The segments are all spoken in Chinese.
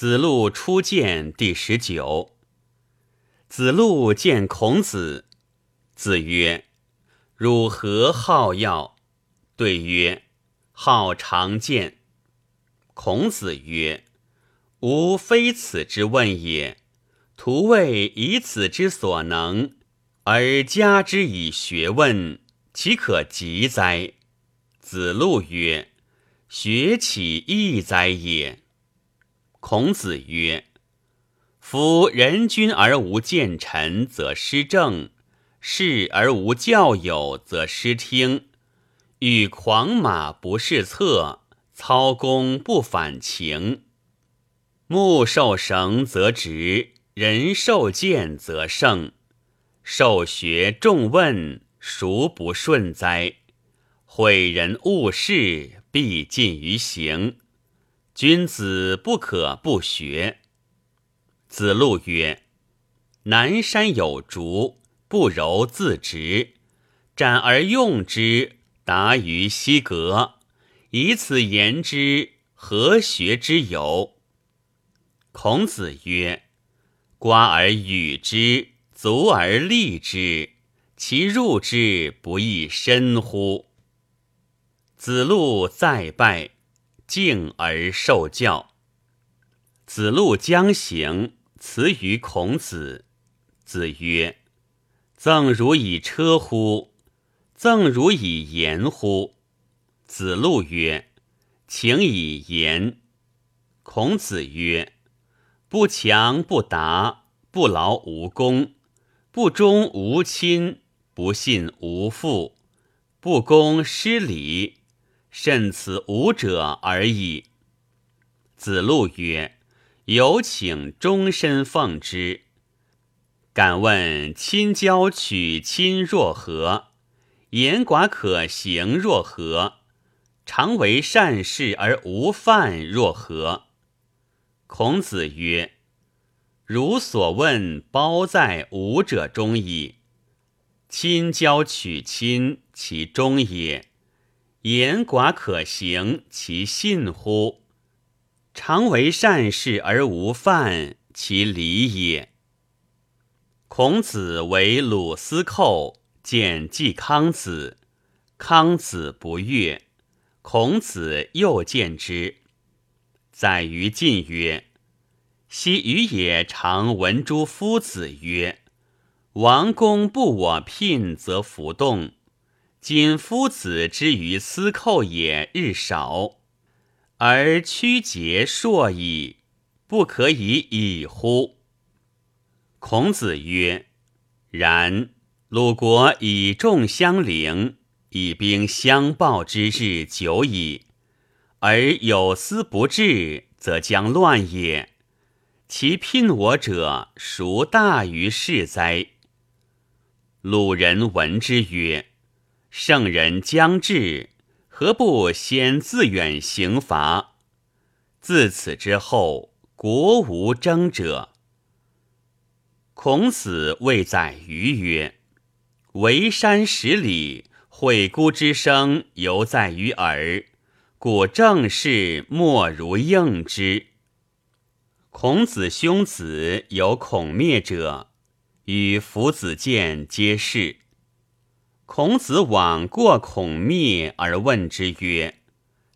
子路初见第十九。子路见孔子，子曰：“汝何好药？”对曰：“好常见。”孔子曰：“吾非此之问也。徒谓以此之所能，而加之以学问，岂可及哉？”子路曰：“学岂易哉也？”孔子曰：“夫人君而无见臣，则失政；事而无教友，则失听。与狂马不试策，操弓不反情。木受绳则直，人受剑则胜。受学重问，孰不顺哉？诲人误事，必尽于行。”君子不可不学。子路曰：“南山有竹，不柔自直，斩而用之，达于西阁。以此言之，何学之有？”孔子曰：“瓜而与之，足而立之，其入之不亦深乎？”子路再拜。敬而受教。子路将行，辞于孔子。子曰：“赠如以车乎？赠如以言乎？”子路曰：“请以言。”孔子曰：“不强不达，不劳无功，不忠无亲，不信无父，不公失礼。”甚此五者而已。子路曰：“有请终身奉之。敢问亲交取亲若何？言寡可行若何？常为善事而无犯若何？”孔子曰：“汝所问，包在五者中矣。亲交取亲，其中也。”言寡可行，其信乎？常为善事而无犯，其礼也。孔子为鲁司寇，见季康子，康子不悦。孔子又见之，载于晋曰：“昔予也常闻诸夫子曰：‘王公不我聘，则弗动。’”今夫子之于斯寇也日少，而屈节硕矣，不可以已乎？孔子曰：“然。鲁国以众相陵，以兵相报之日久矣，而有司不至，则将乱也。其聘我者，孰大于是哉？”鲁人闻之曰。圣人将至，何不先自远刑罚？自此之后，国无争者。孔子谓宰予曰：“围山十里，惠姑之声犹在于耳，故正事莫如应之。”孔子兄子有孔灭者，与夫子见皆是。孔子往过孔灭而问之曰：“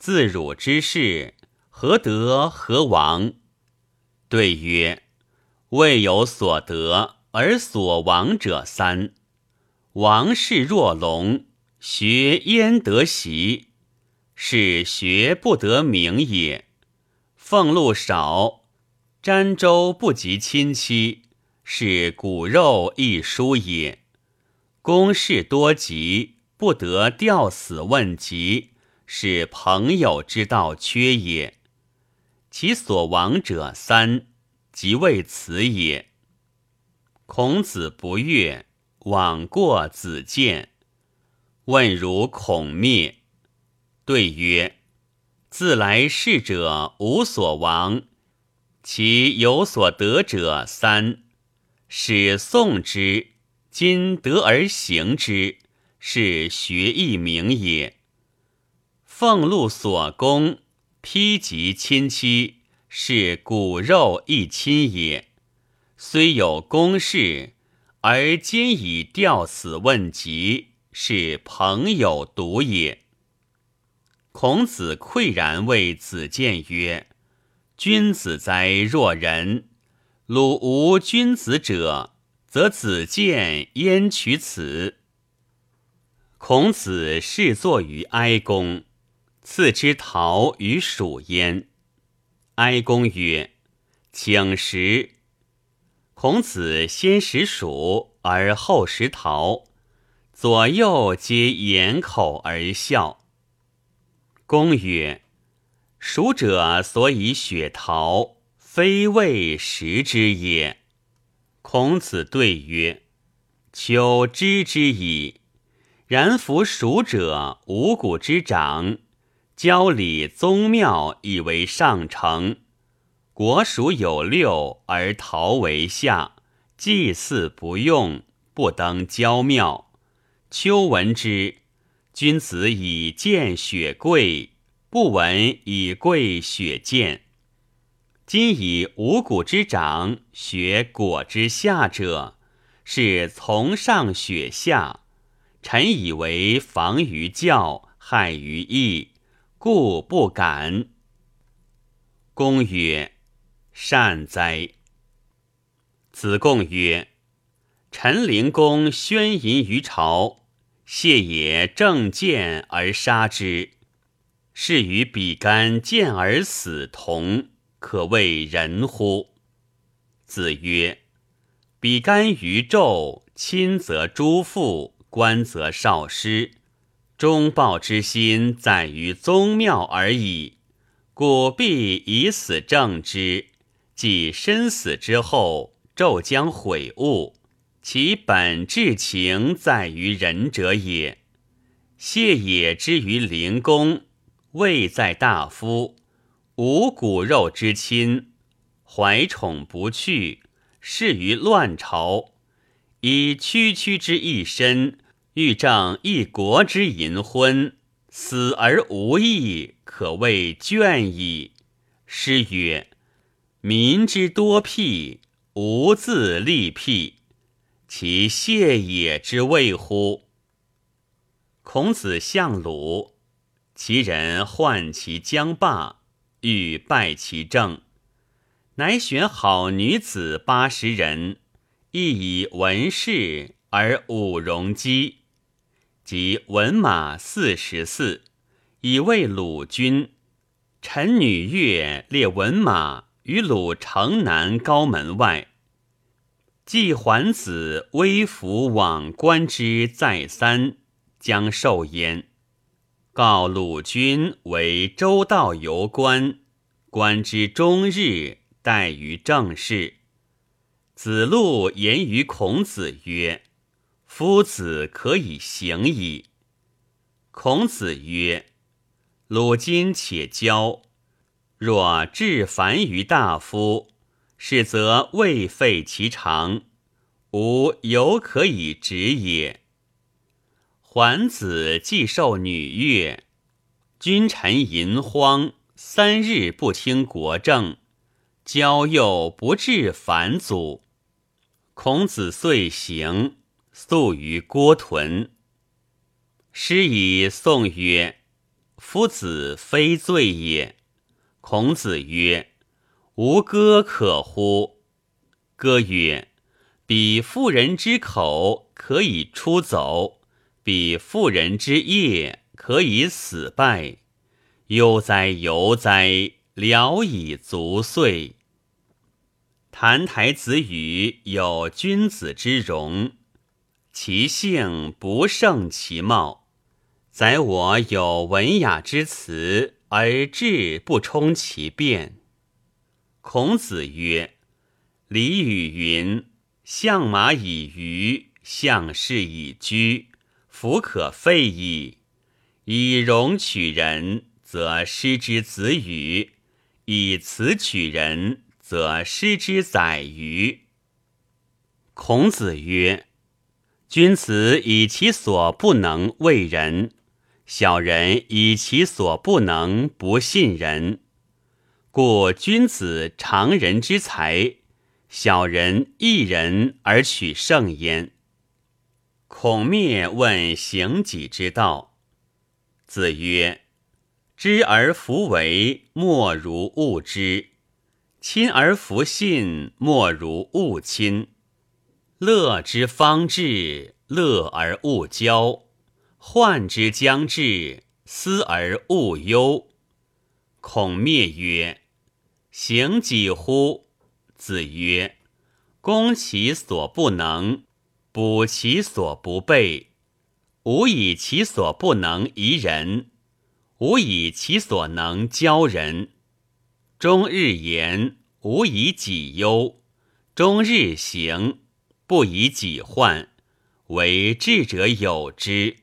自汝之事，何得何亡？”对曰：“未有所得而所亡者三。王室若龙，学焉得习？是学不得名也。俸禄少，瞻周不及亲戚，是骨肉亦疏也。”公事多急，不得吊死问疾，是朋友之道缺也。其所亡者三，即为此也。孔子不悦，往过子建，问如孔灭，对曰：“自来世者无所亡，其有所得者三，使宋之。”今得而行之，是学义名也。俸禄所供，披及亲戚，是骨肉一亲也。虽有公事，而今以吊死问疾，是朋友独也。孔子喟然谓子建曰：“君子哉若人！鲁无君子者，则子建焉取此？”孔子侍坐于哀公，赐之桃与黍焉。哀公曰：“请食。”孔子先食黍，而后食桃，左右皆掩口而笑。公曰：“蜀者所以雪桃，非为食之也。”孔子对曰：“丘知之矣。然夫蜀者，五谷之长，郊里宗庙以为上乘。国属有六，而陶为下，祭祀不用，不登郊庙。丘闻之。”君子以见雪贵，不闻以贵雪见。今以五谷之长，雪果之下者，是从上雪下。臣以为防于教，害于义，故不敢。公曰：“善哉。”子贡曰：“陈灵公宣淫于朝。”谢也正见而杀之，是与比干见而死同，可谓人乎？子曰：比干于纣，亲则诸父，官则少师，忠报之心在于宗庙而已，故必以死正之。即身死之后，纣将悔悟。其本质情在于仁者也。谢也之于灵公，位在大夫，无骨肉之亲，怀宠不去，事于乱朝，以区区之一身，欲正一国之淫昏，死而无益，可谓倦矣。诗曰：“民之多辟，无自立辟。”其谢也之谓乎？孔子相鲁，其人患其将霸，欲败其政，乃选好女子八十人，亦以文士而武容姬，及文马四十四，以为鲁君。臣女乐列文马于鲁城南高门外。季桓子微服往观之，再三将受焉。告鲁君为周道游官，官之终日，待于政事。子路言于孔子曰：“夫子可以行矣。”孔子曰：“鲁今且交，若至凡于大夫。”是则未废其常，吾犹可以止也。桓子既受女乐，君臣淫荒，三日不听国政，交又不至反祖。孔子遂行，宿于郭屯。师以宋曰：“夫子非罪也。”孔子曰。无歌可乎？歌曰：“彼妇人之口可以出走，彼妇人之业可以死败。悠哉悠哉，聊以足岁。”澹台子语有君子之容，其性不胜其貌。宰我有文雅之辞，而志不充其变。孔子曰：“礼与云：‘相马以娱，相士以居，弗可废矣。’以容取人，则失之子羽；以辞取人，则失之宰予。”孔子曰：“君子以其所不能为人，小人以其所不能不信人。”故君子常人之才，小人一人而取胜焉。孔灭问行己之道，子曰：“知而弗为，莫如恶之；亲而弗信，莫如恶亲。乐之方至，乐而勿骄；患之将至，思而勿忧。”孔灭曰。行己乎？子曰：“攻其所不能，补其所不备。无以其所不能移人，无以其所能教人。终日言，无以己忧；终日行，不以己患。为智者有之。”